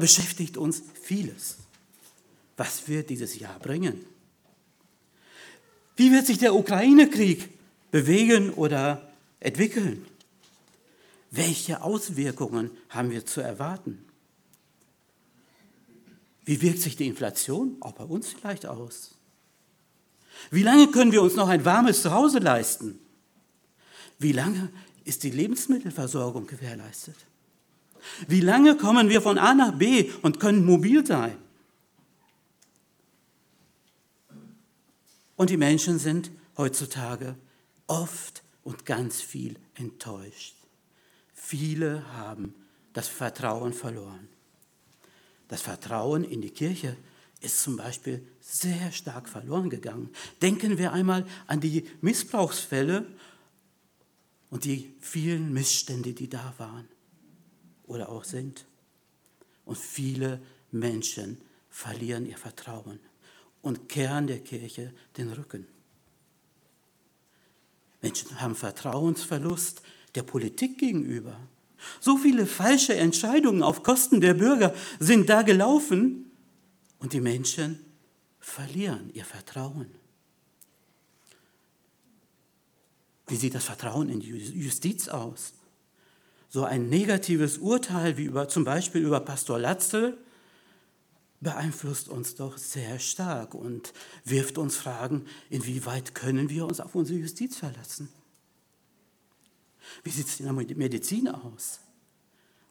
beschäftigt uns vieles. Was wird dieses Jahr bringen? Wie wird sich der Ukraine-Krieg bewegen oder entwickeln? Welche Auswirkungen haben wir zu erwarten? Wie wirkt sich die Inflation auch bei uns vielleicht aus? Wie lange können wir uns noch ein warmes Zuhause leisten? Wie lange ist die Lebensmittelversorgung gewährleistet? Wie lange kommen wir von A nach B und können mobil sein? Und die Menschen sind heutzutage oft und ganz viel enttäuscht. Viele haben das Vertrauen verloren. Das Vertrauen in die Kirche ist zum Beispiel sehr stark verloren gegangen. Denken wir einmal an die Missbrauchsfälle und die vielen Missstände, die da waren oder auch sind. Und viele Menschen verlieren ihr Vertrauen und kehren der Kirche den Rücken. Menschen haben Vertrauensverlust der Politik gegenüber. So viele falsche Entscheidungen auf Kosten der Bürger sind da gelaufen und die Menschen verlieren ihr Vertrauen. Wie sieht das Vertrauen in die Justiz aus? So ein negatives Urteil wie über, zum Beispiel über Pastor Latzel beeinflusst uns doch sehr stark und wirft uns Fragen, inwieweit können wir uns auf unsere Justiz verlassen? Wie sieht es in der Medizin aus?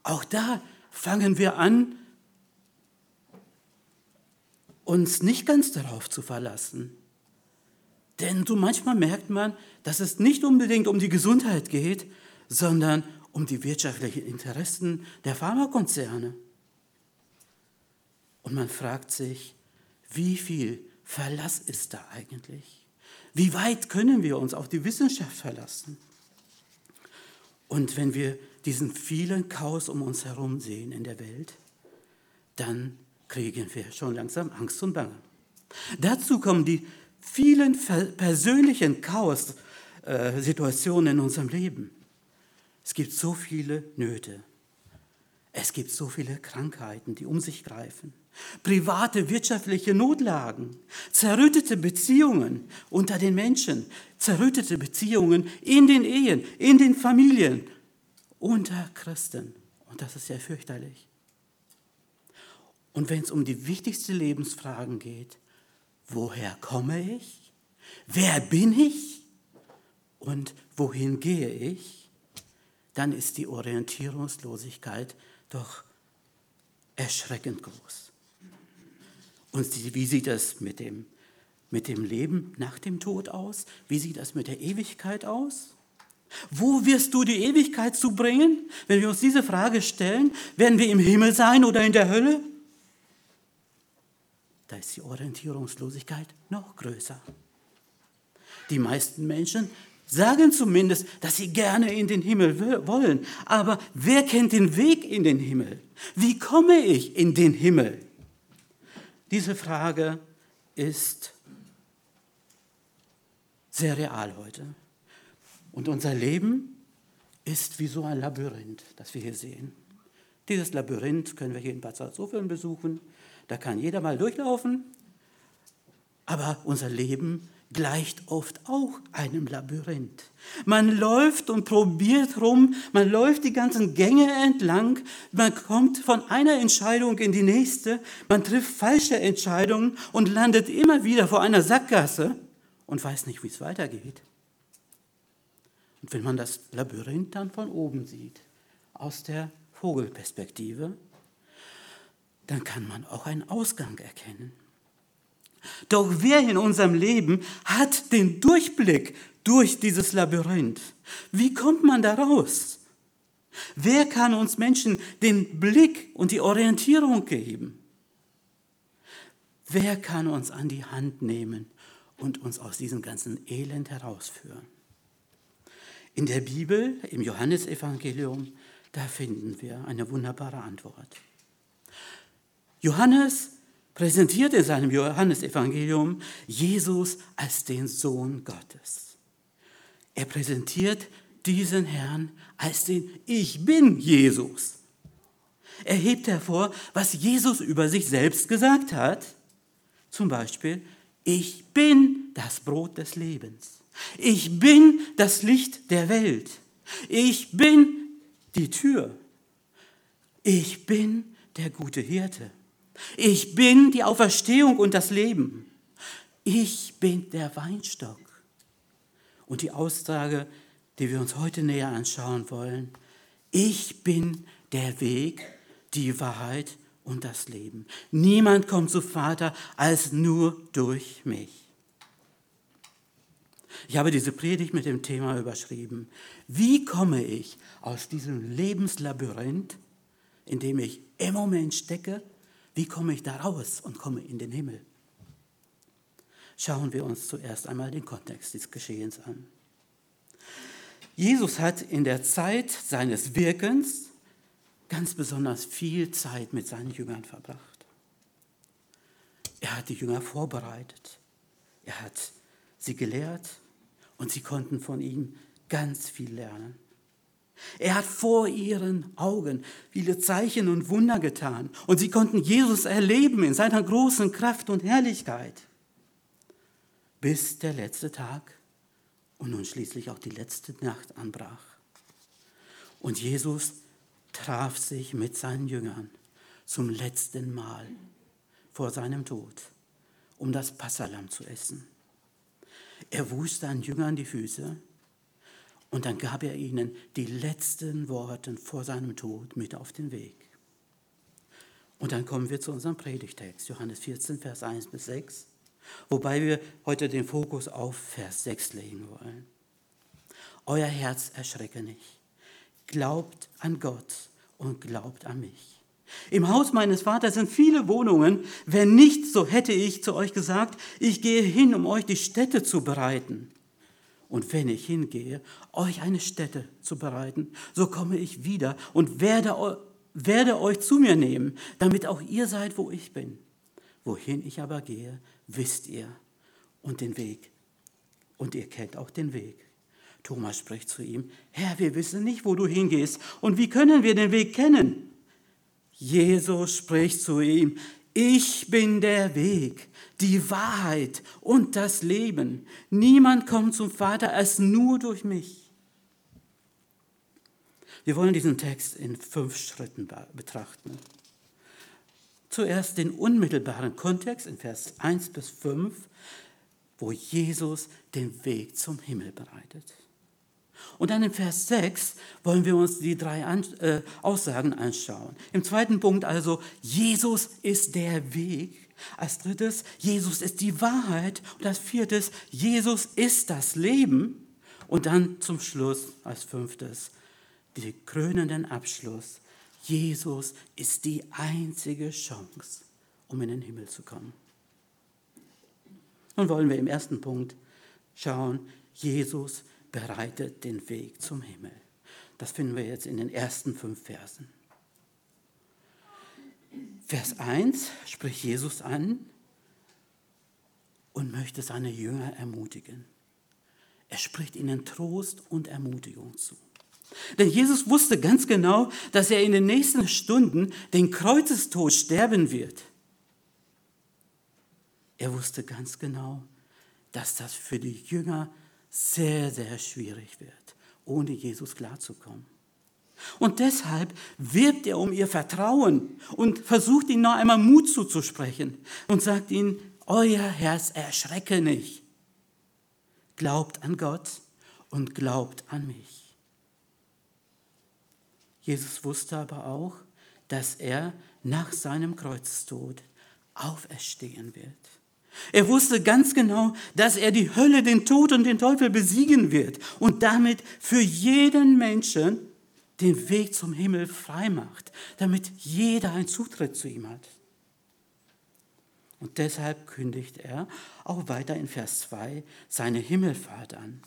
Auch da fangen wir an, uns nicht ganz darauf zu verlassen. Denn so manchmal merkt man, dass es nicht unbedingt um die Gesundheit geht, sondern um die wirtschaftlichen Interessen der Pharmakonzerne. Und man fragt sich, wie viel Verlass ist da eigentlich? Wie weit können wir uns auf die Wissenschaft verlassen? Und wenn wir diesen vielen Chaos um uns herum sehen in der Welt, dann kriegen wir schon langsam Angst und Bange. Dazu kommen die vielen persönlichen Chaos-Situationen äh, in unserem Leben. Es gibt so viele Nöte. Es gibt so viele Krankheiten, die um sich greifen. Private wirtschaftliche Notlagen, zerrüttete Beziehungen unter den Menschen, zerrüttete Beziehungen in den Ehen, in den Familien, unter Christen. Und das ist sehr fürchterlich. Und wenn es um die wichtigsten Lebensfragen geht, woher komme ich? Wer bin ich? Und wohin gehe ich? Dann ist die Orientierungslosigkeit doch erschreckend groß. Und wie sieht das mit dem, mit dem Leben nach dem Tod aus? Wie sieht das mit der Ewigkeit aus? Wo wirst du die Ewigkeit zubringen? Wenn wir uns diese Frage stellen, werden wir im Himmel sein oder in der Hölle? Da ist die Orientierungslosigkeit noch größer. Die meisten Menschen sagen zumindest, dass sie gerne in den Himmel wollen. Aber wer kennt den Weg in den Himmel? Wie komme ich in den Himmel? Diese Frage ist sehr real heute. Und unser Leben ist wie so ein Labyrinth, das wir hier sehen. Dieses Labyrinth können wir hier in Bad Salzuflen besuchen. Da kann jeder mal durchlaufen. Aber unser Leben gleicht oft auch einem Labyrinth. Man läuft und probiert rum, man läuft die ganzen Gänge entlang, man kommt von einer Entscheidung in die nächste, man trifft falsche Entscheidungen und landet immer wieder vor einer Sackgasse und weiß nicht, wie es weitergeht. Und wenn man das Labyrinth dann von oben sieht, aus der Vogelperspektive, dann kann man auch einen Ausgang erkennen. Doch wer in unserem Leben hat den Durchblick durch dieses Labyrinth? Wie kommt man da raus? Wer kann uns Menschen den Blick und die Orientierung geben? Wer kann uns an die Hand nehmen und uns aus diesem ganzen Elend herausführen? In der Bibel, im Johannesevangelium, da finden wir eine wunderbare Antwort. Johannes präsentiert in seinem Johannesevangelium Jesus als den Sohn Gottes. Er präsentiert diesen Herrn als den Ich bin Jesus. Er hebt hervor, was Jesus über sich selbst gesagt hat. Zum Beispiel, ich bin das Brot des Lebens. Ich bin das Licht der Welt. Ich bin die Tür. Ich bin der gute Hirte. Ich bin die Auferstehung und das Leben. Ich bin der Weinstock. Und die Aussage, die wir uns heute näher anschauen wollen, ich bin der Weg, die Wahrheit und das Leben. Niemand kommt zu Vater als nur durch mich. Ich habe diese Predigt mit dem Thema überschrieben. Wie komme ich aus diesem Lebenslabyrinth, in dem ich im Moment stecke, wie komme ich da raus und komme in den Himmel? Schauen wir uns zuerst einmal den Kontext des Geschehens an. Jesus hat in der Zeit seines Wirkens ganz besonders viel Zeit mit seinen Jüngern verbracht. Er hat die Jünger vorbereitet. Er hat sie gelehrt und sie konnten von ihm ganz viel lernen. Er hat vor ihren Augen viele Zeichen und Wunder getan und sie konnten Jesus erleben in seiner großen Kraft und Herrlichkeit. Bis der letzte Tag und nun schließlich auch die letzte Nacht anbrach. Und Jesus traf sich mit seinen Jüngern zum letzten Mal vor seinem Tod, um das Passalam zu essen. Er wusch seinen Jüngern die Füße und dann gab er ihnen die letzten Worte vor seinem Tod mit auf den Weg. Und dann kommen wir zu unserem Predigtext, Johannes 14, Vers 1 bis 6. Wobei wir heute den Fokus auf Vers 6 legen wollen. Euer Herz erschrecke nicht. Glaubt an Gott und glaubt an mich. Im Haus meines Vaters sind viele Wohnungen. Wenn nicht, so hätte ich zu euch gesagt, ich gehe hin, um euch die Städte zu bereiten. Und wenn ich hingehe, euch eine Stätte zu bereiten, so komme ich wieder und werde, werde euch zu mir nehmen, damit auch ihr seid, wo ich bin. Wohin ich aber gehe, wisst ihr und den Weg. Und ihr kennt auch den Weg. Thomas spricht zu ihm, Herr, wir wissen nicht, wo du hingehst. Und wie können wir den Weg kennen? Jesus spricht zu ihm, ich bin der Weg, die Wahrheit und das Leben. Niemand kommt zum Vater als nur durch mich. Wir wollen diesen Text in fünf Schritten betrachten. Zuerst den unmittelbaren Kontext in Vers 1 bis 5, wo Jesus den Weg zum Himmel bereitet. Und dann in Vers 6 wollen wir uns die drei äh, Aussagen anschauen. Im zweiten Punkt also, Jesus ist der Weg. Als drittes, Jesus ist die Wahrheit. Und als viertes, Jesus ist das Leben. Und dann zum Schluss als fünftes, den krönenden Abschluss. Jesus ist die einzige Chance, um in den Himmel zu kommen. Nun wollen wir im ersten Punkt schauen, Jesus bereitet den Weg zum Himmel. Das finden wir jetzt in den ersten fünf Versen. Vers 1 spricht Jesus an und möchte seine Jünger ermutigen. Er spricht ihnen Trost und Ermutigung zu. Denn Jesus wusste ganz genau, dass er in den nächsten Stunden den Kreuzestod sterben wird. Er wusste ganz genau, dass das für die Jünger sehr, sehr schwierig wird, ohne Jesus klarzukommen. Und deshalb wirbt er um ihr Vertrauen und versucht ihnen noch einmal Mut zuzusprechen und sagt ihnen, euer Herz erschrecke nicht. Glaubt an Gott und glaubt an mich. Jesus wusste aber auch, dass er nach seinem Kreuzestod auferstehen wird. Er wusste ganz genau, dass er die Hölle, den Tod und den Teufel besiegen wird und damit für jeden Menschen den Weg zum Himmel frei macht, damit jeder einen Zutritt zu ihm hat. Und deshalb kündigt er auch weiter in Vers 2 seine Himmelfahrt an.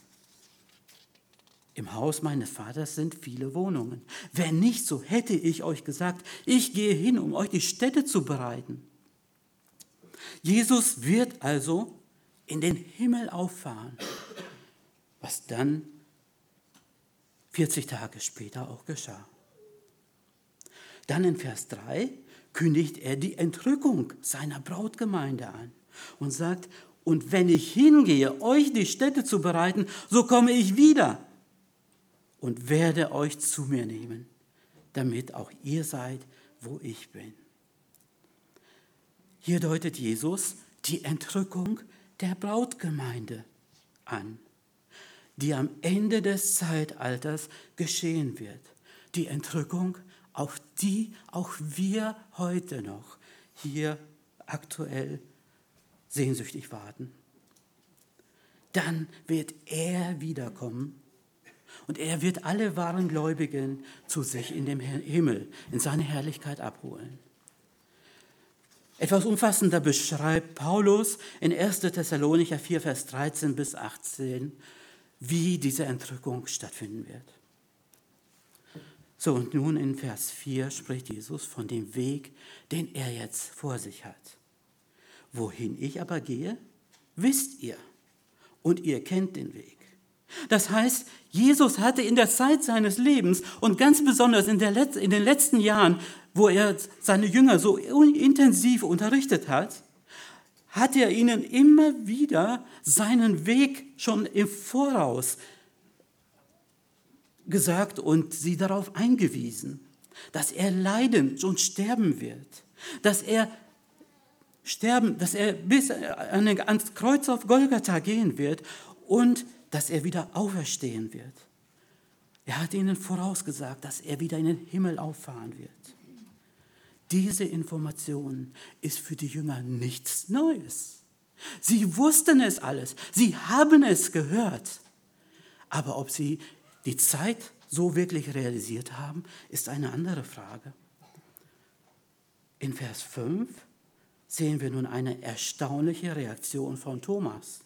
Im Haus meines Vaters sind viele Wohnungen. Wenn nicht, so hätte ich euch gesagt, ich gehe hin, um euch die Städte zu bereiten. Jesus wird also in den Himmel auffahren, was dann 40 Tage später auch geschah. Dann in Vers 3 kündigt er die Entrückung seiner Brautgemeinde an und sagt, und wenn ich hingehe, euch die Städte zu bereiten, so komme ich wieder und werde euch zu mir nehmen, damit auch ihr seid, wo ich bin. Hier deutet Jesus die Entrückung der Brautgemeinde an, die am Ende des Zeitalters geschehen wird. Die Entrückung, auf die auch wir heute noch hier aktuell sehnsüchtig warten. Dann wird er wiederkommen und er wird alle wahren Gläubigen zu sich in dem Himmel, in seine Herrlichkeit abholen. Etwas umfassender beschreibt Paulus in 1. Thessalonicher 4, Vers 13 bis 18, wie diese Entrückung stattfinden wird. So, und nun in Vers 4 spricht Jesus von dem Weg, den er jetzt vor sich hat. Wohin ich aber gehe, wisst ihr, und ihr kennt den Weg. Das heißt, Jesus hatte in der Zeit seines Lebens und ganz besonders in, Letz-, in den letzten Jahren, wo er seine Jünger so intensiv unterrichtet hat, hat er ihnen immer wieder seinen Weg schon im Voraus gesagt und sie darauf eingewiesen, dass er leiden und sterben wird, dass er sterben, dass er bis ans Kreuz auf Golgatha gehen wird und dass er wieder auferstehen wird. Er hat ihnen vorausgesagt, dass er wieder in den Himmel auffahren wird. Diese Information ist für die Jünger nichts Neues. Sie wussten es alles, sie haben es gehört. Aber ob sie die Zeit so wirklich realisiert haben, ist eine andere Frage. In Vers 5 sehen wir nun eine erstaunliche Reaktion von Thomas.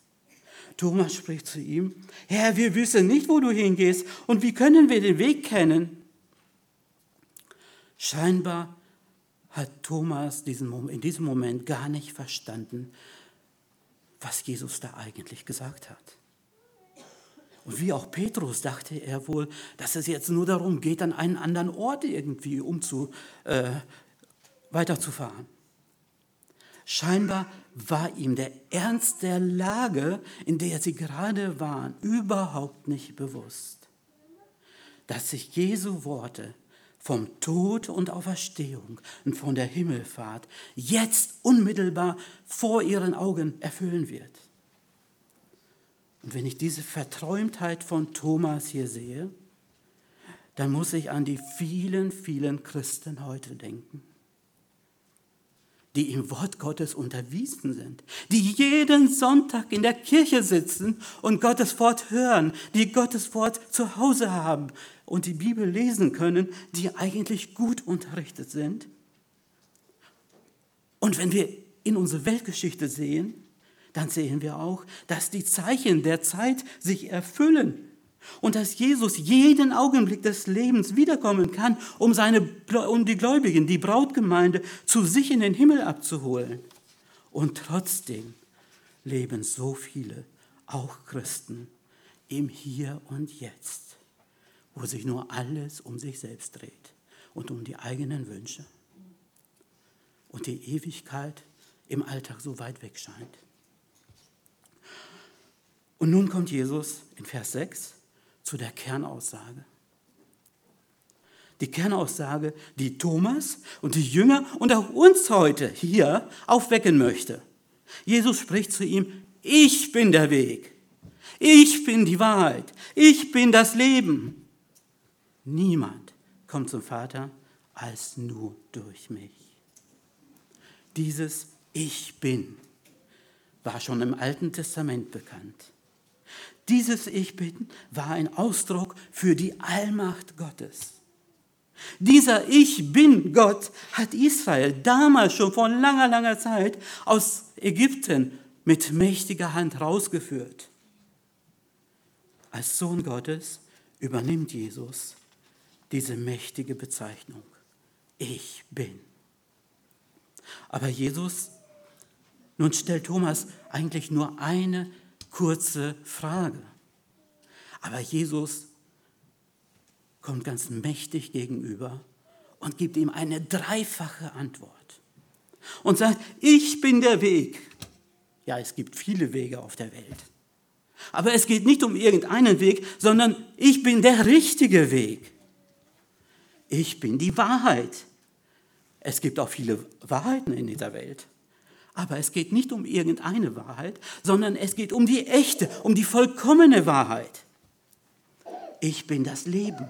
Thomas spricht zu ihm, Herr, wir wissen nicht, wo du hingehst und wie können wir den Weg kennen? Scheinbar hat Thomas in diesem Moment gar nicht verstanden, was Jesus da eigentlich gesagt hat. Und wie auch Petrus dachte er wohl, dass es jetzt nur darum geht, an einen anderen Ort irgendwie umzu, äh, weiterzufahren. Scheinbar war ihm der Ernst der Lage, in der sie gerade waren, überhaupt nicht bewusst. Dass sich Jesu Worte vom Tod und Auferstehung und von der Himmelfahrt jetzt unmittelbar vor ihren Augen erfüllen wird. Und wenn ich diese Verträumtheit von Thomas hier sehe, dann muss ich an die vielen, vielen Christen heute denken die im Wort Gottes unterwiesen sind, die jeden Sonntag in der Kirche sitzen und Gottes Wort hören, die Gottes Wort zu Hause haben und die Bibel lesen können, die eigentlich gut unterrichtet sind. Und wenn wir in unsere Weltgeschichte sehen, dann sehen wir auch, dass die Zeichen der Zeit sich erfüllen und dass Jesus jeden Augenblick des Lebens wiederkommen kann, um, seine, um die Gläubigen, die Brautgemeinde zu sich in den Himmel abzuholen. Und trotzdem leben so viele, auch Christen, im Hier und Jetzt, wo sich nur alles um sich selbst dreht und um die eigenen Wünsche und die Ewigkeit im Alltag so weit weg scheint. Und nun kommt Jesus in Vers 6 zu der Kernaussage. Die Kernaussage, die Thomas und die Jünger und auch uns heute hier aufwecken möchte. Jesus spricht zu ihm, ich bin der Weg, ich bin die Wahrheit, ich bin das Leben. Niemand kommt zum Vater als nur durch mich. Dieses Ich bin war schon im Alten Testament bekannt. Dieses Ich bin war ein Ausdruck für die Allmacht Gottes. Dieser Ich bin Gott hat Israel damals schon vor langer, langer Zeit aus Ägypten mit mächtiger Hand rausgeführt. Als Sohn Gottes übernimmt Jesus diese mächtige Bezeichnung. Ich bin. Aber Jesus, nun stellt Thomas eigentlich nur eine kurze Frage. Aber Jesus kommt ganz mächtig gegenüber und gibt ihm eine dreifache Antwort und sagt, ich bin der Weg. Ja, es gibt viele Wege auf der Welt. Aber es geht nicht um irgendeinen Weg, sondern ich bin der richtige Weg. Ich bin die Wahrheit. Es gibt auch viele Wahrheiten in dieser Welt. Aber es geht nicht um irgendeine Wahrheit, sondern es geht um die echte, um die vollkommene Wahrheit. Ich bin das Leben.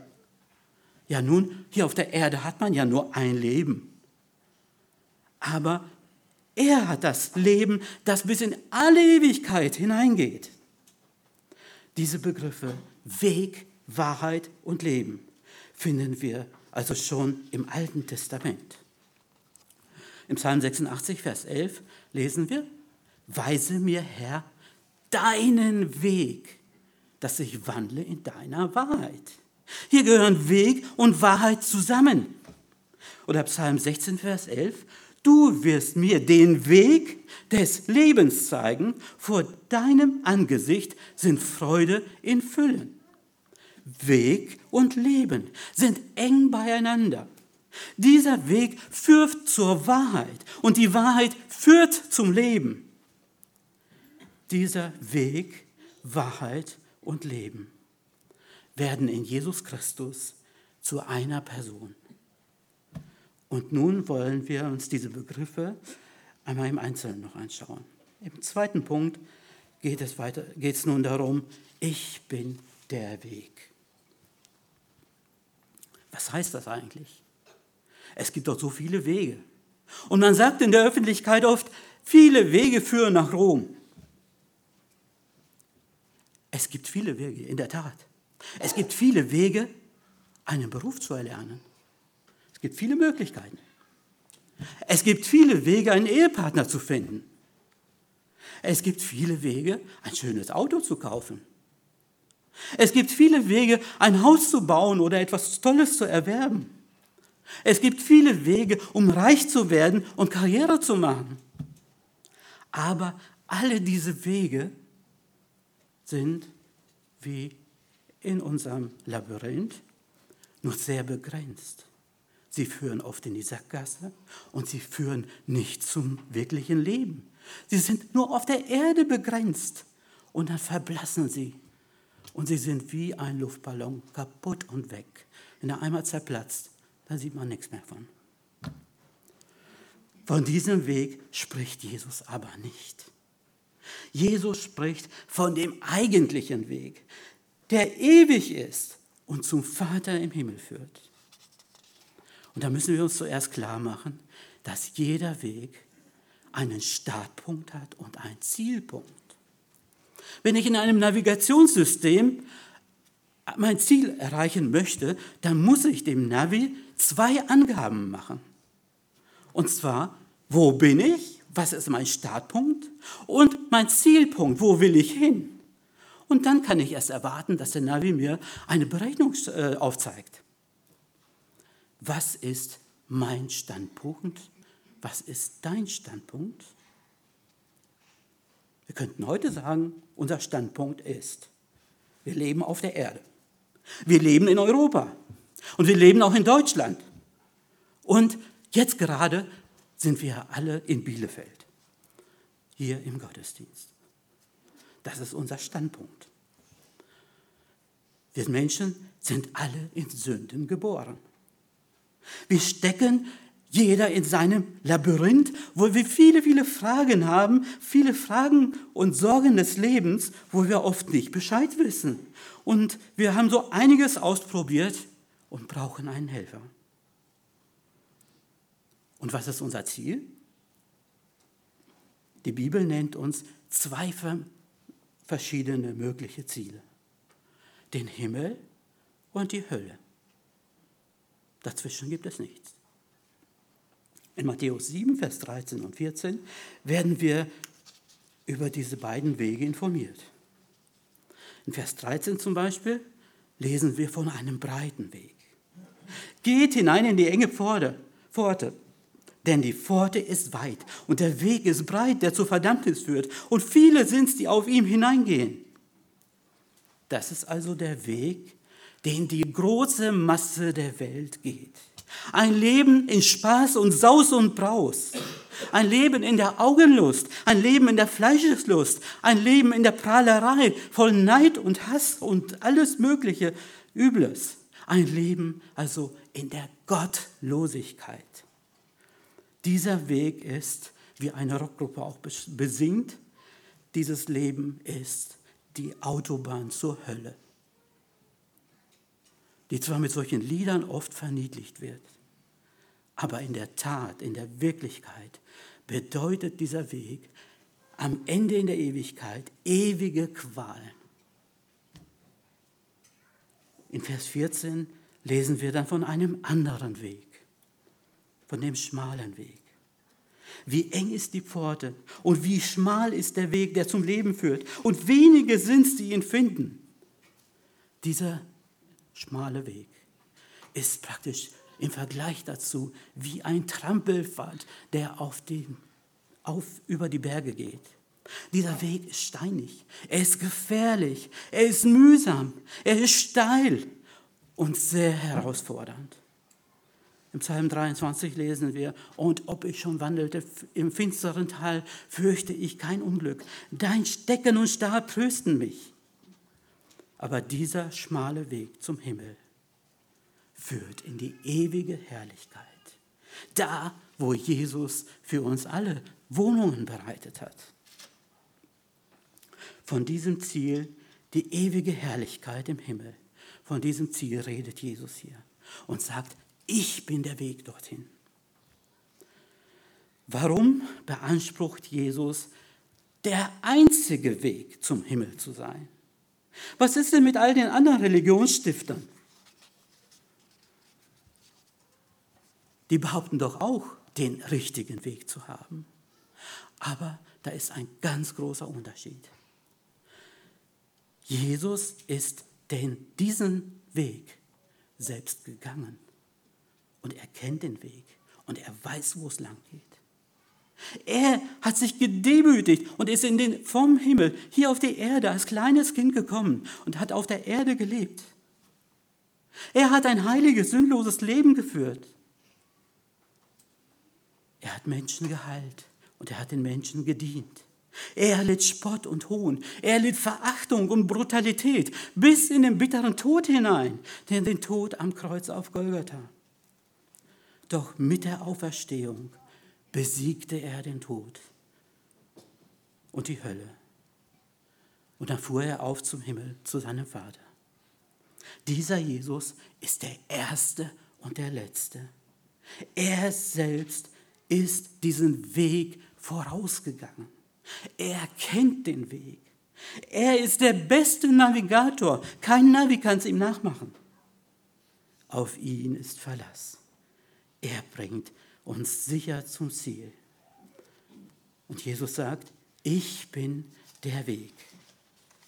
Ja nun, hier auf der Erde hat man ja nur ein Leben. Aber er hat das Leben, das bis in alle Ewigkeit hineingeht. Diese Begriffe Weg, Wahrheit und Leben finden wir also schon im Alten Testament. Im Psalm 86, Vers 11 lesen wir, Weise mir, Herr, deinen Weg, dass ich wandle in deiner Wahrheit. Hier gehören Weg und Wahrheit zusammen. Oder Psalm 16, Vers 11, du wirst mir den Weg des Lebens zeigen, vor deinem Angesicht sind Freude in Füllen. Weg und Leben sind eng beieinander. Dieser Weg führt zur Wahrheit und die Wahrheit führt zum Leben. Dieser Weg, Wahrheit und Leben werden in Jesus Christus zu einer Person. Und nun wollen wir uns diese Begriffe einmal im Einzelnen noch anschauen. Im zweiten Punkt geht es, weiter, geht nun darum, ich bin der Weg. Was heißt das eigentlich? Es gibt doch so viele Wege. Und man sagt in der Öffentlichkeit oft, viele Wege führen nach Rom. Es gibt viele Wege, in der Tat. Es gibt viele Wege, einen Beruf zu erlernen. Es gibt viele Möglichkeiten. Es gibt viele Wege, einen Ehepartner zu finden. Es gibt viele Wege, ein schönes Auto zu kaufen. Es gibt viele Wege, ein Haus zu bauen oder etwas Tolles zu erwerben. Es gibt viele Wege, um reich zu werden und Karriere zu machen. Aber alle diese Wege sind wie in unserem Labyrinth nur sehr begrenzt. Sie führen oft in die Sackgasse und sie führen nicht zum wirklichen Leben. Sie sind nur auf der Erde begrenzt und dann verblassen sie. Und sie sind wie ein Luftballon, kaputt und weg. Wenn er einmal zerplatzt, da sieht man nichts mehr von. Von diesem Weg spricht Jesus aber nicht. Jesus spricht von dem eigentlichen Weg, der ewig ist und zum Vater im Himmel führt. Und da müssen wir uns zuerst klar machen, dass jeder Weg einen Startpunkt hat und einen Zielpunkt. Wenn ich in einem Navigationssystem mein Ziel erreichen möchte, dann muss ich dem Navi zwei Angaben machen. Und zwar, wo bin ich, was ist mein Startpunkt und mein Zielpunkt, wo will ich hin. Und dann kann ich erst erwarten, dass der Navi mir eine Berechnung äh, aufzeigt. Was ist mein Standpunkt? Was ist dein Standpunkt? Wir könnten heute sagen, unser Standpunkt ist, wir leben auf der Erde. Wir leben in Europa. Und wir leben auch in Deutschland. Und jetzt gerade sind wir alle in Bielefeld, hier im Gottesdienst. Das ist unser Standpunkt. Wir Menschen sind alle in Sünden geboren. Wir stecken jeder in seinem Labyrinth, wo wir viele, viele Fragen haben, viele Fragen und Sorgen des Lebens, wo wir oft nicht Bescheid wissen. Und wir haben so einiges ausprobiert und brauchen einen Helfer. Und was ist unser Ziel? Die Bibel nennt uns zwei verschiedene mögliche Ziele. Den Himmel und die Hölle. Dazwischen gibt es nichts. In Matthäus 7, Vers 13 und 14 werden wir über diese beiden Wege informiert. In Vers 13 zum Beispiel lesen wir von einem breiten Weg. Geht hinein in die enge Pforte, Pforte, denn die Pforte ist weit und der Weg ist breit, der zur Verdammnis führt. Und viele sind es, die auf ihm hineingehen. Das ist also der Weg, den die große Masse der Welt geht. Ein Leben in Spaß und Saus und Braus. Ein Leben in der Augenlust, ein Leben in der Fleischeslust, ein Leben in der Prahlerei, voll Neid und Hass und alles mögliche Übles. Ein Leben also in der Gottlosigkeit. Dieser Weg ist, wie eine Rockgruppe auch besingt, dieses Leben ist die Autobahn zur Hölle, die zwar mit solchen Liedern oft verniedlicht wird, aber in der Tat, in der Wirklichkeit bedeutet dieser Weg am Ende in der Ewigkeit ewige Qual. In Vers 14 lesen wir dann von einem anderen Weg, von dem schmalen Weg. Wie eng ist die Pforte und wie schmal ist der Weg, der zum Leben führt. Und wenige sind es, die ihn finden. Dieser schmale Weg ist praktisch im Vergleich dazu wie ein Trampelpfad, der auf den, auf, über die Berge geht. Dieser Weg ist steinig, er ist gefährlich, er ist mühsam, er ist steil und sehr herausfordernd. Im Psalm 23 lesen wir, und ob ich schon wandelte im finsteren Tal, fürchte ich kein Unglück. Dein Stecken und Stab trösten mich. Aber dieser schmale Weg zum Himmel führt in die ewige Herrlichkeit. Da, wo Jesus für uns alle Wohnungen bereitet hat. Von diesem Ziel, die ewige Herrlichkeit im Himmel, von diesem Ziel redet Jesus hier und sagt, ich bin der Weg dorthin. Warum beansprucht Jesus, der einzige Weg zum Himmel zu sein? Was ist denn mit all den anderen Religionsstiftern? Die behaupten doch auch, den richtigen Weg zu haben. Aber da ist ein ganz großer Unterschied. Jesus ist den, diesen Weg selbst gegangen und er kennt den Weg und er weiß, wo es lang geht. Er hat sich gedemütigt und ist in den, vom Himmel hier auf die Erde als kleines Kind gekommen und hat auf der Erde gelebt. Er hat ein heiliges, sündloses Leben geführt. Er hat Menschen geheilt und er hat den Menschen gedient. Er litt Spott und Hohn. Er litt Verachtung und Brutalität bis in den bitteren Tod hinein, denn den Tod am Kreuz auf Golgatha. Doch mit der Auferstehung besiegte er den Tod und die Hölle. Und dann fuhr er auf zum Himmel zu seinem Vater. Dieser Jesus ist der Erste und der Letzte. Er selbst ist diesen Weg vorausgegangen. Er kennt den Weg. Er ist der beste Navigator. Kein Navi kann es ihm nachmachen. Auf ihn ist Verlass. Er bringt uns sicher zum Ziel. Und Jesus sagt, ich bin der Weg.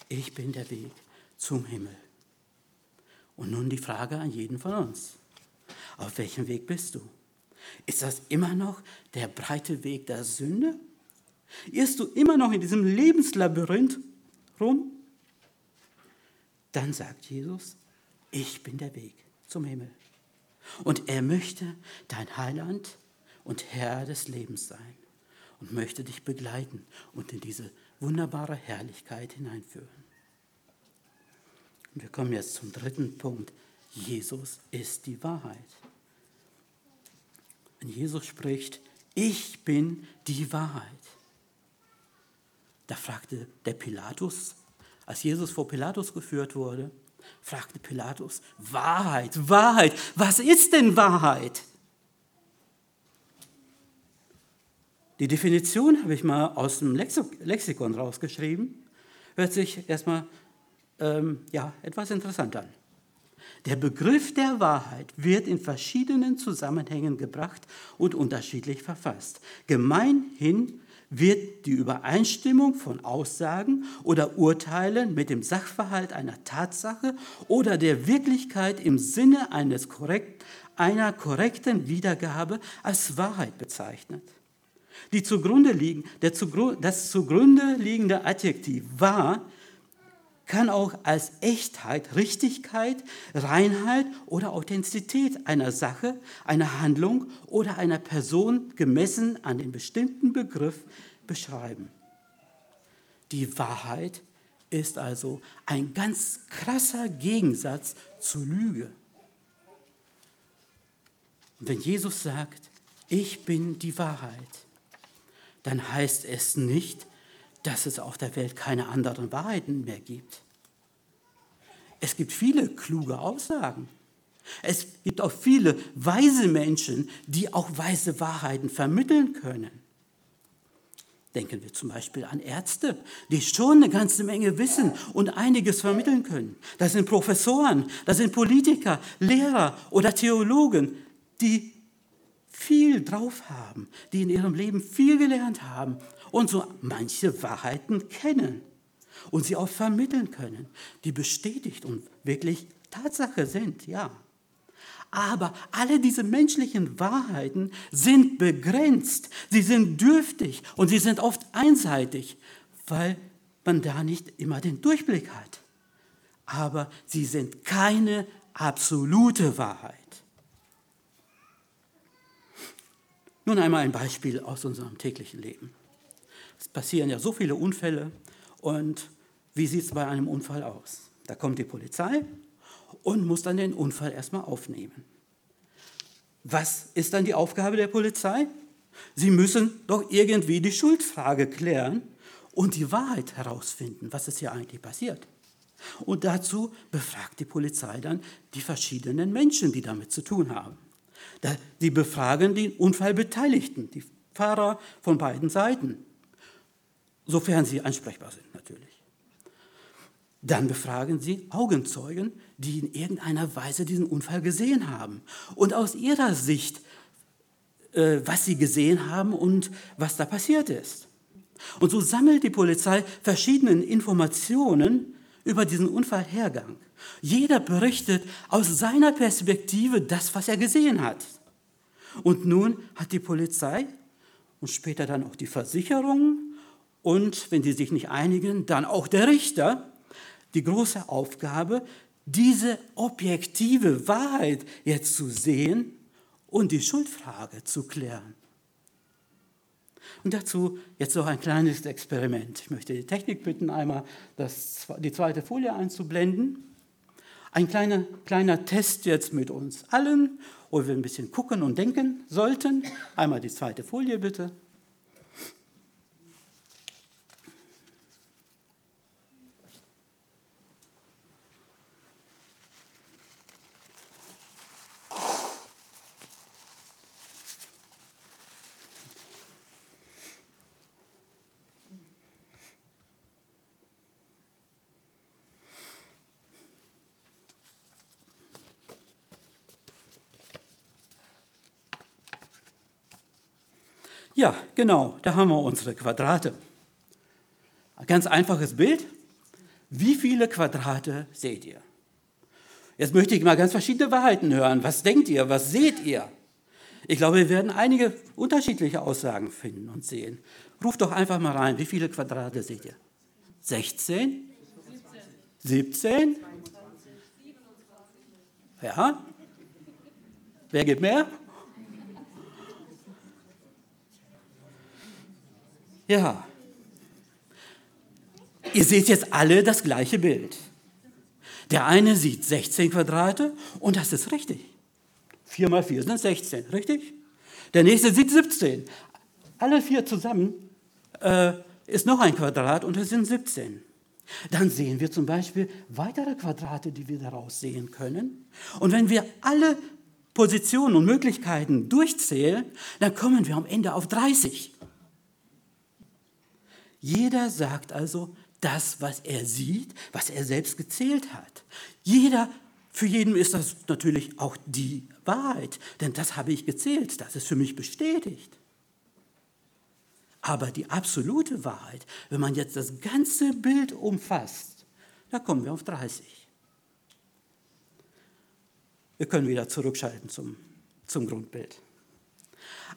Ich bin der Weg zum Himmel. Und nun die Frage an jeden von uns. Auf welchem Weg bist du? Ist das immer noch der breite Weg der Sünde? Irrst du immer noch in diesem Lebenslabyrinth rum? Dann sagt Jesus, ich bin der Weg zum Himmel. Und er möchte dein Heiland und Herr des Lebens sein und möchte dich begleiten und in diese wunderbare Herrlichkeit hineinführen. Und wir kommen jetzt zum dritten Punkt. Jesus ist die Wahrheit. Wenn Jesus spricht, ich bin die Wahrheit. Da fragte der Pilatus, als Jesus vor Pilatus geführt wurde, fragte Pilatus, Wahrheit, Wahrheit, was ist denn Wahrheit? Die Definition habe ich mal aus dem Lexikon rausgeschrieben. Hört sich erstmal ähm, ja, etwas interessant an. Der Begriff der Wahrheit wird in verschiedenen Zusammenhängen gebracht und unterschiedlich verfasst. Gemeinhin wird die Übereinstimmung von Aussagen oder Urteilen mit dem Sachverhalt einer Tatsache oder der Wirklichkeit im Sinne eines korrekt, einer korrekten Wiedergabe als Wahrheit bezeichnet. Die zugrunde liegen, der, das zugrunde liegende Adjektiv wahr kann auch als Echtheit, Richtigkeit, Reinheit oder Authentizität einer Sache, einer Handlung oder einer Person gemessen an den bestimmten Begriff beschreiben. Die Wahrheit ist also ein ganz krasser Gegensatz zur Lüge. Wenn Jesus sagt, ich bin die Wahrheit, dann heißt es nicht, dass es auf der Welt keine anderen Wahrheiten mehr gibt. Es gibt viele kluge Aussagen. Es gibt auch viele weise Menschen, die auch weise Wahrheiten vermitteln können. Denken wir zum Beispiel an Ärzte, die schon eine ganze Menge wissen und einiges vermitteln können. Das sind Professoren, das sind Politiker, Lehrer oder Theologen, die viel drauf haben, die in ihrem Leben viel gelernt haben und so manche Wahrheiten kennen und sie auch vermitteln können, die bestätigt und wirklich Tatsache sind, ja. Aber alle diese menschlichen Wahrheiten sind begrenzt, sie sind dürftig und sie sind oft einseitig, weil man da nicht immer den Durchblick hat. Aber sie sind keine absolute Wahrheit. Nun einmal ein Beispiel aus unserem täglichen Leben. Es passieren ja so viele Unfälle und wie sieht es bei einem Unfall aus? Da kommt die Polizei und muss dann den Unfall erstmal aufnehmen. Was ist dann die Aufgabe der Polizei? Sie müssen doch irgendwie die Schuldfrage klären und die Wahrheit herausfinden, was ist hier eigentlich passiert. Und dazu befragt die Polizei dann die verschiedenen Menschen, die damit zu tun haben. Die befragen die Unfallbeteiligten, die Fahrer von beiden Seiten sofern sie ansprechbar sind natürlich. Dann befragen Sie Augenzeugen, die in irgendeiner Weise diesen Unfall gesehen haben und aus ihrer Sicht, äh, was sie gesehen haben und was da passiert ist. Und so sammelt die Polizei verschiedene Informationen über diesen Unfallhergang. Jeder berichtet aus seiner Perspektive das, was er gesehen hat. Und nun hat die Polizei und später dann auch die Versicherung und, wenn sie sich nicht einigen, dann auch der Richter die große Aufgabe, diese objektive Wahrheit jetzt zu sehen und die Schuldfrage zu klären. Und dazu jetzt noch ein kleines Experiment. Ich möchte die Technik bitten, einmal das, die zweite Folie einzublenden. Ein kleiner, kleiner Test jetzt mit uns allen, wo wir ein bisschen gucken und denken sollten. Einmal die zweite Folie bitte. Ja, genau, da haben wir unsere Quadrate. Ein ganz einfaches Bild. Wie viele Quadrate seht ihr? Jetzt möchte ich mal ganz verschiedene Wahrheiten hören. Was denkt ihr? Was seht ihr? Ich glaube, wir werden einige unterschiedliche Aussagen finden und sehen. Ruft doch einfach mal rein. Wie viele Quadrate seht ihr? 16? 17? Ja? Wer gibt mehr? Ja. Ihr seht jetzt alle das gleiche Bild. Der eine sieht 16 Quadrate und das ist richtig. 4 mal 4 sind 16, richtig? Der nächste sieht 17. Alle vier zusammen äh, ist noch ein Quadrat und es sind 17. Dann sehen wir zum Beispiel weitere Quadrate, die wir daraus sehen können. Und wenn wir alle Positionen und Möglichkeiten durchzählen, dann kommen wir am Ende auf 30. Jeder sagt also das, was er sieht, was er selbst gezählt hat. Jeder, für jeden ist das natürlich auch die Wahrheit, denn das habe ich gezählt, das ist für mich bestätigt. Aber die absolute Wahrheit, wenn man jetzt das ganze Bild umfasst, da kommen wir auf 30. Wir können wieder zurückschalten zum, zum Grundbild.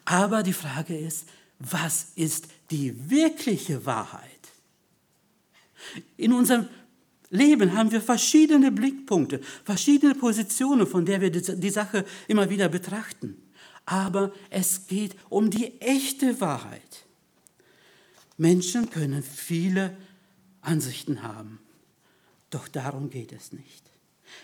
Aber die Frage ist, was ist die wirkliche Wahrheit? In unserem Leben haben wir verschiedene Blickpunkte, verschiedene Positionen, von der wir die Sache immer wieder betrachten. Aber es geht um die echte Wahrheit. Menschen können viele Ansichten haben, doch darum geht es nicht.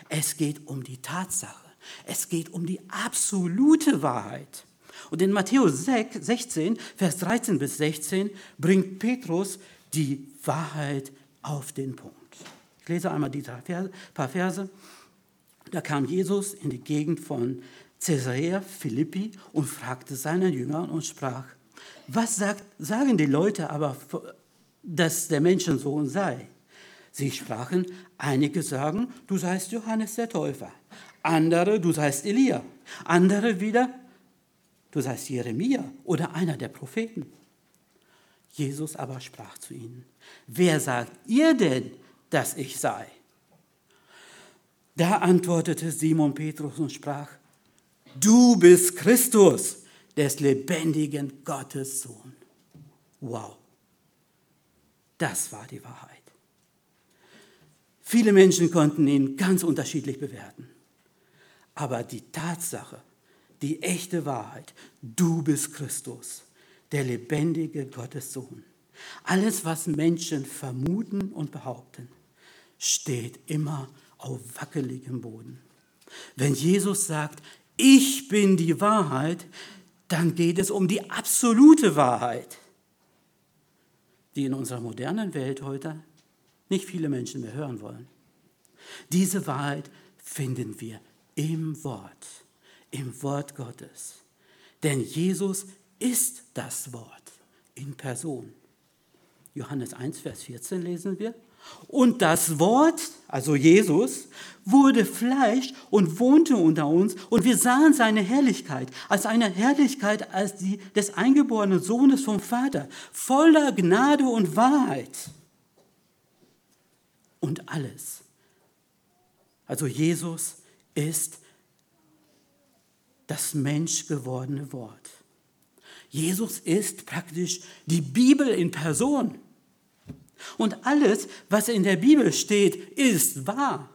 Es geht um die Tatsache. Es geht um die absolute Wahrheit. Und in Matthäus 6, 16, Vers 13 bis 16 bringt Petrus die Wahrheit auf den Punkt. Ich lese einmal die paar Verse. Da kam Jesus in die Gegend von Caesarea Philippi und fragte seine Jünger und sprach, was sagt, sagen die Leute aber, dass der Menschensohn sei? Sie sprachen, einige sagen, du seist Johannes der Täufer, andere, du seist Elia, andere wieder, du seist Jeremia oder einer der Propheten. Jesus aber sprach zu ihnen, wer sagt ihr denn, dass ich sei? Da antwortete Simon Petrus und sprach, du bist Christus, des lebendigen Gottes Sohn. Wow, das war die Wahrheit. Viele Menschen konnten ihn ganz unterschiedlich bewerten. Aber die Tatsache, die echte Wahrheit, du bist Christus, der lebendige Gottes Sohn. Alles, was Menschen vermuten und behaupten, steht immer auf wackeligem Boden. Wenn Jesus sagt, ich bin die Wahrheit, dann geht es um die absolute Wahrheit, die in unserer modernen Welt heute nicht viele Menschen mehr hören wollen. Diese Wahrheit finden wir im Wort, im Wort Gottes. Denn Jesus ist das Wort in Person. Johannes 1, Vers 14 lesen wir. Und das Wort, also Jesus, wurde Fleisch und wohnte unter uns und wir sahen seine Herrlichkeit als eine Herrlichkeit als die des eingeborenen Sohnes vom Vater, voller Gnade und Wahrheit. Und alles. Also Jesus ist das menschgewordene Wort. Jesus ist praktisch die Bibel in Person. Und alles, was in der Bibel steht, ist wahr.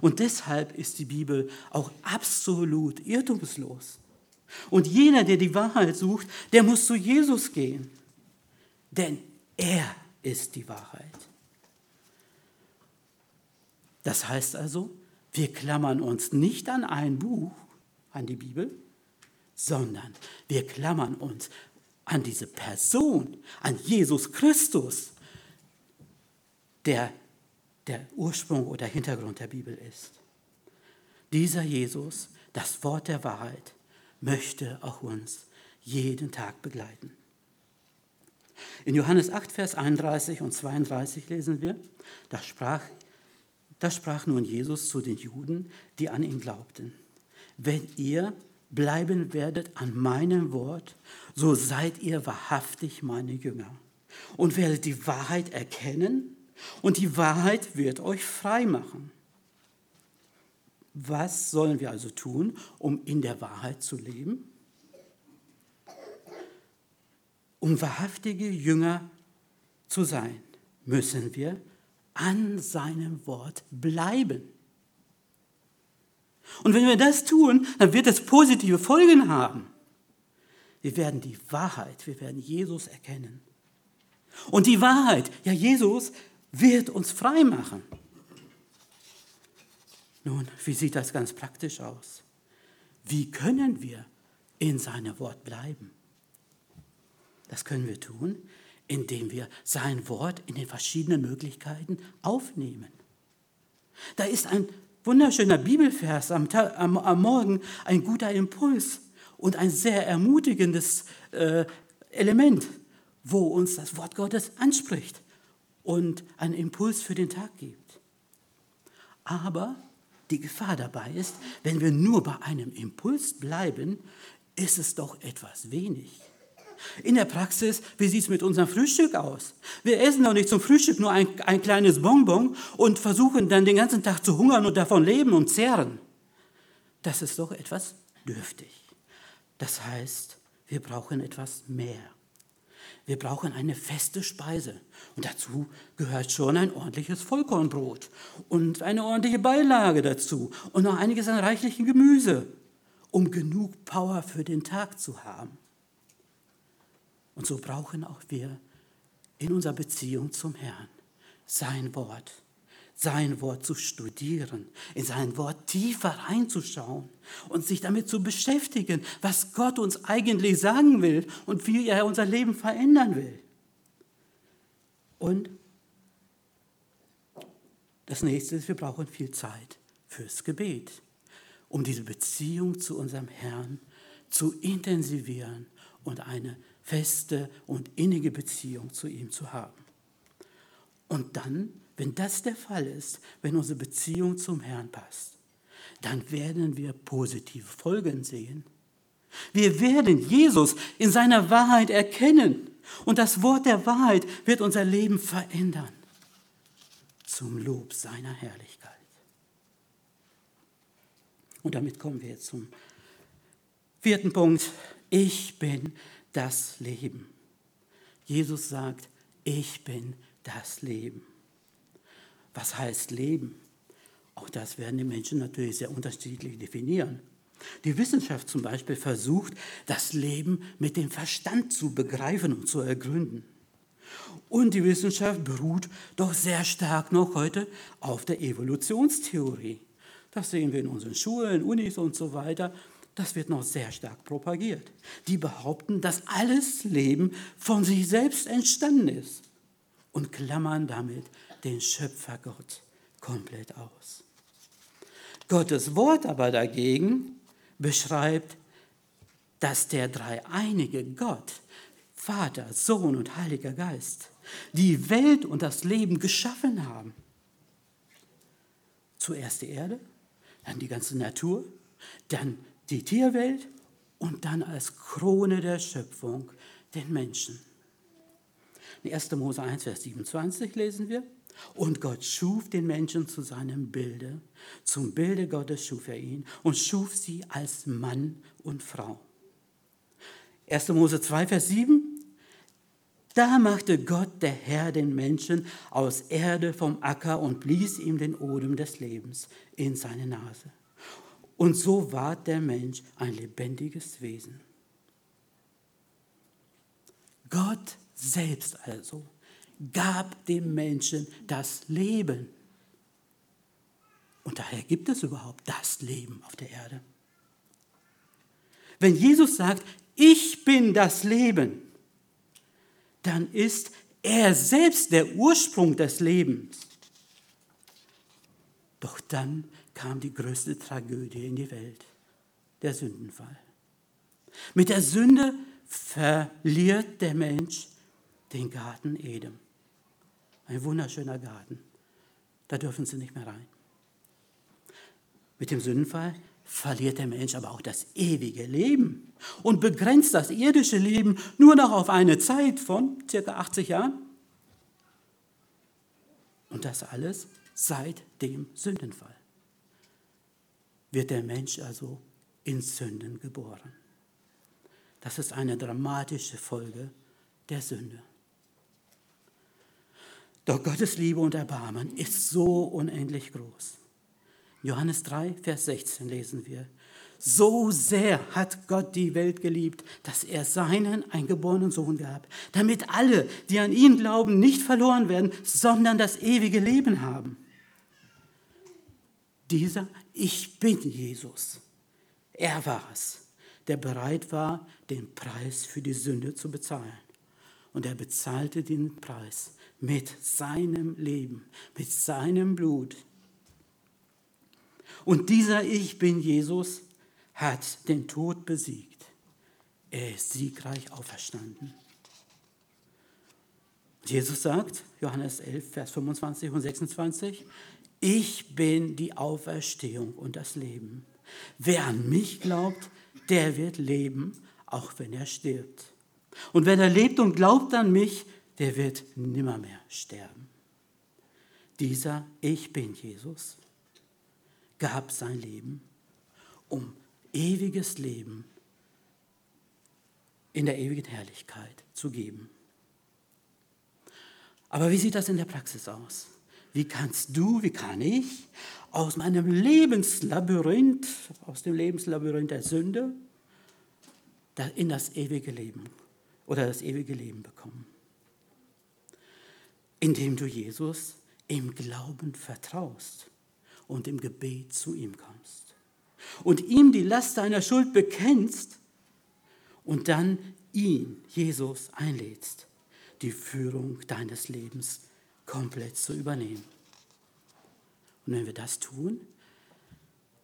Und deshalb ist die Bibel auch absolut irrtumslos. Und jeder, der die Wahrheit sucht, der muss zu Jesus gehen. Denn er ist die Wahrheit. Das heißt also, wir klammern uns nicht an ein Buch, an die Bibel, sondern wir klammern uns an diese Person, an Jesus Christus, der der Ursprung oder Hintergrund der Bibel ist. Dieser Jesus, das Wort der Wahrheit, möchte auch uns jeden Tag begleiten. In Johannes 8, Vers 31 und 32 lesen wir, da sprach, da sprach nun Jesus zu den Juden, die an ihn glaubten, wenn ihr bleiben werdet an meinem Wort, so seid ihr wahrhaftig meine Jünger und werdet die Wahrheit erkennen und die Wahrheit wird euch frei machen. Was sollen wir also tun, um in der Wahrheit zu leben? Um wahrhaftige Jünger zu sein, müssen wir an seinem Wort bleiben. Und wenn wir das tun, dann wird es positive Folgen haben. Wir werden die Wahrheit, wir werden Jesus erkennen. Und die Wahrheit, ja, Jesus wird uns frei machen. Nun, wie sieht das ganz praktisch aus? Wie können wir in seinem Wort bleiben? Das können wir tun, indem wir sein Wort in den verschiedenen Möglichkeiten aufnehmen. Da ist ein wunderschöner Bibelvers am, am, am Morgen, ein guter Impuls und ein sehr ermutigendes äh, Element, wo uns das Wort Gottes anspricht und einen Impuls für den Tag gibt. Aber die Gefahr dabei ist, wenn wir nur bei einem Impuls bleiben, ist es doch etwas wenig. In der Praxis, wie sieht es mit unserem Frühstück aus? Wir essen doch nicht zum Frühstück nur ein, ein kleines Bonbon und versuchen dann den ganzen Tag zu hungern und davon leben und zehren. Das ist doch etwas dürftig. Das heißt, wir brauchen etwas mehr. Wir brauchen eine feste Speise. Und dazu gehört schon ein ordentliches Vollkornbrot und eine ordentliche Beilage dazu und noch einiges an reichlichem Gemüse, um genug Power für den Tag zu haben. Und so brauchen auch wir in unserer Beziehung zum Herrn sein Wort sein Wort zu studieren, in sein Wort tiefer reinzuschauen und sich damit zu beschäftigen, was Gott uns eigentlich sagen will und wie er unser Leben verändern will. Und das nächste ist, wir brauchen viel Zeit fürs Gebet, um diese Beziehung zu unserem Herrn zu intensivieren und eine feste und innige Beziehung zu ihm zu haben. Und dann wenn das der Fall ist, wenn unsere Beziehung zum Herrn passt, dann werden wir positive Folgen sehen. Wir werden Jesus in seiner Wahrheit erkennen und das Wort der Wahrheit wird unser Leben verändern zum Lob seiner Herrlichkeit. Und damit kommen wir jetzt zum vierten Punkt. Ich bin das Leben. Jesus sagt, ich bin das Leben. Was heißt Leben? Auch das werden die Menschen natürlich sehr unterschiedlich definieren. Die Wissenschaft zum Beispiel versucht, das Leben mit dem Verstand zu begreifen und zu ergründen. Und die Wissenschaft beruht doch sehr stark noch heute auf der Evolutionstheorie. Das sehen wir in unseren Schulen, Unis und so weiter. Das wird noch sehr stark propagiert. Die behaupten, dass alles Leben von sich selbst entstanden ist und klammern damit den Schöpfergott komplett aus. Gottes Wort aber dagegen beschreibt, dass der dreieinige Gott, Vater, Sohn und Heiliger Geist, die Welt und das Leben geschaffen haben. Zuerst die Erde, dann die ganze Natur, dann die Tierwelt und dann als Krone der Schöpfung den Menschen. In 1. Mose 1, Vers 27 lesen wir, und Gott schuf den Menschen zu seinem Bilde. Zum Bilde Gottes schuf er ihn und schuf sie als Mann und Frau. 1. Mose 2, Vers 7. Da machte Gott, der Herr, den Menschen aus Erde vom Acker und blies ihm den Odem des Lebens in seine Nase. Und so ward der Mensch ein lebendiges Wesen. Gott selbst also gab dem Menschen das Leben. Und daher gibt es überhaupt das Leben auf der Erde. Wenn Jesus sagt, ich bin das Leben, dann ist er selbst der Ursprung des Lebens. Doch dann kam die größte Tragödie in die Welt, der Sündenfall. Mit der Sünde verliert der Mensch den Garten Edem. Ein wunderschöner Garten. Da dürfen sie nicht mehr rein. Mit dem Sündenfall verliert der Mensch aber auch das ewige Leben und begrenzt das irdische Leben nur noch auf eine Zeit von circa 80 Jahren. Und das alles seit dem Sündenfall. Wird der Mensch also in Sünden geboren. Das ist eine dramatische Folge der Sünde. Doch Gottes Liebe und Erbarmen ist so unendlich groß. Johannes 3, Vers 16 lesen wir. So sehr hat Gott die Welt geliebt, dass er seinen eingeborenen Sohn gab, damit alle, die an ihn glauben, nicht verloren werden, sondern das ewige Leben haben. Dieser Ich bin Jesus. Er war es, der bereit war, den Preis für die Sünde zu bezahlen. Und er bezahlte den Preis mit seinem Leben, mit seinem Blut. Und dieser Ich bin Jesus hat den Tod besiegt. Er ist siegreich auferstanden. Jesus sagt, Johannes 11, Vers 25 und 26, ich bin die Auferstehung und das Leben. Wer an mich glaubt, der wird leben, auch wenn er stirbt. Und wenn er lebt und glaubt an mich, der wird nimmermehr sterben. Dieser Ich bin Jesus gab sein Leben, um ewiges Leben in der ewigen Herrlichkeit zu geben. Aber wie sieht das in der Praxis aus? Wie kannst du, wie kann ich aus meinem Lebenslabyrinth, aus dem Lebenslabyrinth der Sünde, in das ewige Leben oder das ewige Leben bekommen? Indem du Jesus im Glauben vertraust und im Gebet zu ihm kommst und ihm die Last deiner Schuld bekennst und dann ihn, Jesus, einlädst, die Führung deines Lebens komplett zu übernehmen. Und wenn wir das tun,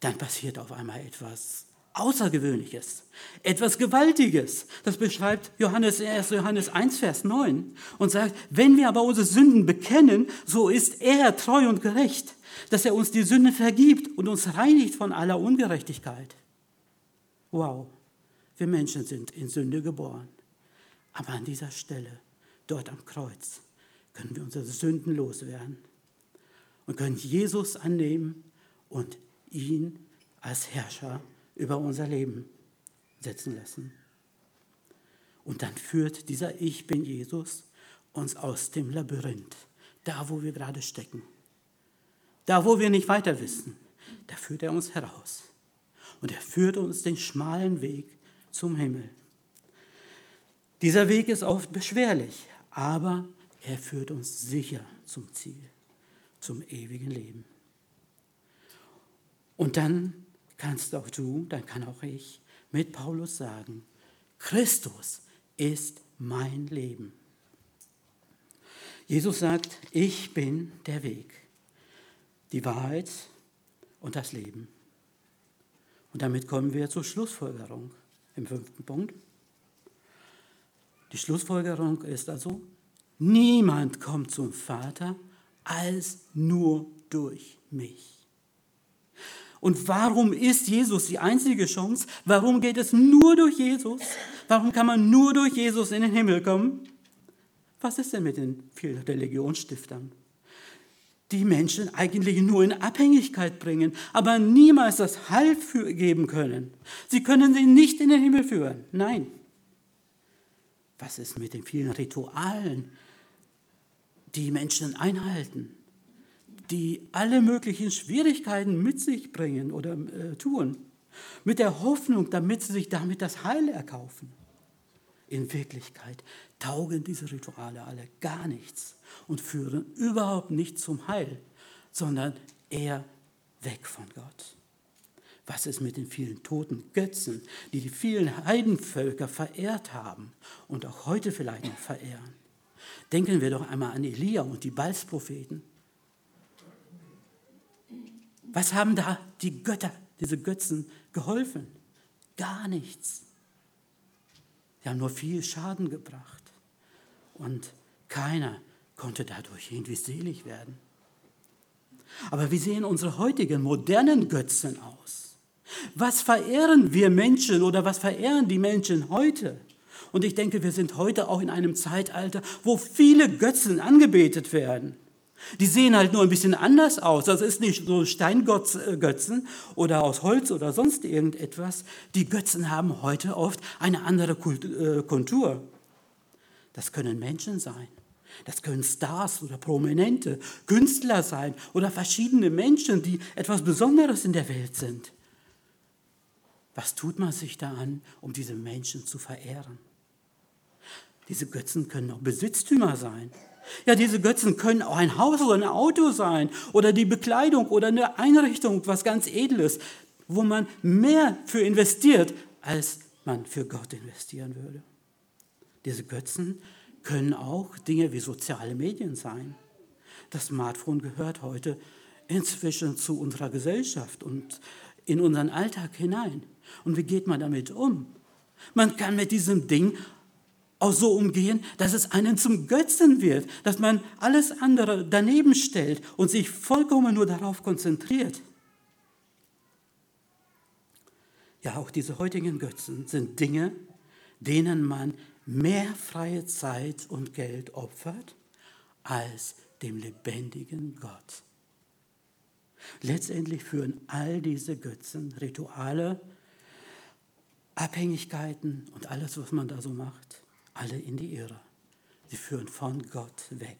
dann passiert auf einmal etwas Außergewöhnliches, etwas Gewaltiges. Das beschreibt Johannes 1. Johannes 1, Vers 9 und sagt, wenn wir aber unsere Sünden bekennen, so ist er treu und gerecht, dass er uns die Sünden vergibt und uns reinigt von aller Ungerechtigkeit. Wow, wir Menschen sind in Sünde geboren. Aber an dieser Stelle, dort am Kreuz, können wir unsere Sünden loswerden und können Jesus annehmen und ihn als Herrscher über unser Leben setzen lassen. Und dann führt dieser Ich bin Jesus uns aus dem Labyrinth, da wo wir gerade stecken, da wo wir nicht weiter wissen, da führt er uns heraus. Und er führt uns den schmalen Weg zum Himmel. Dieser Weg ist oft beschwerlich, aber er führt uns sicher zum Ziel, zum ewigen Leben. Und dann kannst auch du, dann kann auch ich mit Paulus sagen, Christus ist mein Leben. Jesus sagt, ich bin der Weg, die Wahrheit und das Leben. Und damit kommen wir zur Schlussfolgerung im fünften Punkt. Die Schlussfolgerung ist also, niemand kommt zum Vater als nur durch mich. Und warum ist Jesus die einzige Chance? Warum geht es nur durch Jesus? Warum kann man nur durch Jesus in den Himmel kommen? Was ist denn mit den vielen Religionsstiftern? Die Menschen eigentlich nur in Abhängigkeit bringen, aber niemals das Heil geben können. Sie können sie nicht in den Himmel führen. Nein. Was ist mit den vielen Ritualen, die Menschen einhalten? die alle möglichen Schwierigkeiten mit sich bringen oder äh, tun, mit der Hoffnung, damit sie sich damit das Heil erkaufen. In Wirklichkeit taugen diese Rituale alle gar nichts und führen überhaupt nicht zum Heil, sondern eher weg von Gott. Was ist mit den vielen toten Götzen, die die vielen Heidenvölker verehrt haben und auch heute vielleicht noch verehren? Denken wir doch einmal an Elia und die Balspropheten. Was haben da die Götter, diese Götzen geholfen? Gar nichts. Sie haben nur viel Schaden gebracht. Und keiner konnte dadurch irgendwie selig werden. Aber wie sehen unsere heutigen modernen Götzen aus? Was verehren wir Menschen oder was verehren die Menschen heute? Und ich denke, wir sind heute auch in einem Zeitalter, wo viele Götzen angebetet werden. Die sehen halt nur ein bisschen anders aus. Das ist nicht so Steingötzen oder aus Holz oder sonst irgendetwas. Die Götzen haben heute oft eine andere äh, Kontur. Das können Menschen sein. Das können Stars oder Prominente, Künstler sein oder verschiedene Menschen, die etwas Besonderes in der Welt sind. Was tut man sich da an, um diese Menschen zu verehren? Diese Götzen können auch Besitztümer sein. Ja, diese Götzen können auch ein Haus oder ein Auto sein oder die Bekleidung oder eine Einrichtung, was ganz Edles, wo man mehr für investiert, als man für Gott investieren würde. Diese Götzen können auch Dinge wie soziale Medien sein. Das Smartphone gehört heute inzwischen zu unserer Gesellschaft und in unseren Alltag hinein. Und wie geht man damit um? Man kann mit diesem Ding auch so umgehen, dass es einen zum Götzen wird, dass man alles andere daneben stellt und sich vollkommen nur darauf konzentriert. Ja, auch diese heutigen Götzen sind Dinge, denen man mehr freie Zeit und Geld opfert als dem lebendigen Gott. Letztendlich führen all diese Götzen, Rituale, Abhängigkeiten und alles, was man da so macht, alle in die Irre. Sie führen von Gott weg.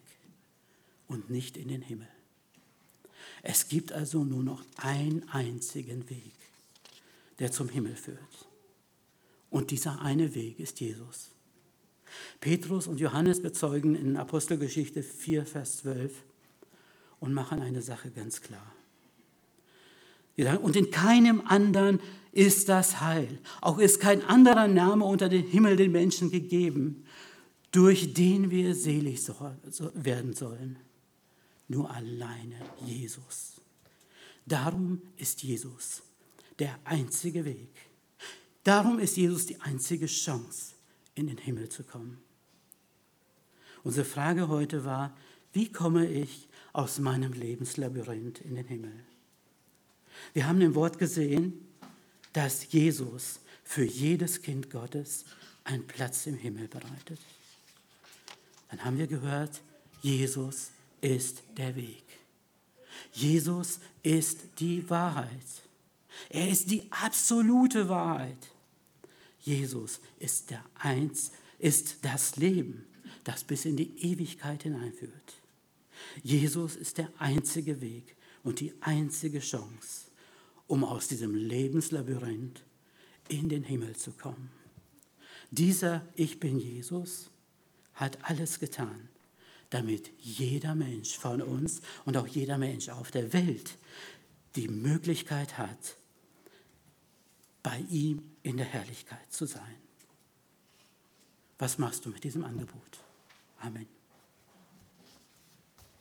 und nicht in den Himmel. Es gibt also nur noch einen einzigen Weg, der zum Himmel führt. Und dieser eine Weg ist Jesus. Petrus und Johannes bezeugen in Apostelgeschichte 4, Vers 12 und machen eine Sache ganz klar. Und in keinem anderen ist das Heil. Auch ist kein anderer Name unter dem Himmel den Menschen gegeben, durch den wir selig werden sollen. Nur alleine Jesus. Darum ist Jesus der einzige Weg. Darum ist Jesus die einzige Chance, in den Himmel zu kommen. Unsere Frage heute war, wie komme ich aus meinem Lebenslabyrinth in den Himmel? Wir haben im Wort gesehen, dass Jesus für jedes Kind Gottes einen Platz im Himmel bereitet. Dann haben wir gehört, Jesus ist der Weg. Jesus ist die Wahrheit. Er ist die absolute Wahrheit. Jesus ist der Eins, ist das Leben, das bis in die Ewigkeit hineinführt. Jesus ist der einzige Weg und die einzige Chance, um aus diesem Lebenslabyrinth in den Himmel zu kommen. Dieser Ich bin Jesus hat alles getan, damit jeder Mensch von uns und auch jeder Mensch auf der Welt die Möglichkeit hat, bei ihm in der Herrlichkeit zu sein. Was machst du mit diesem Angebot? Amen.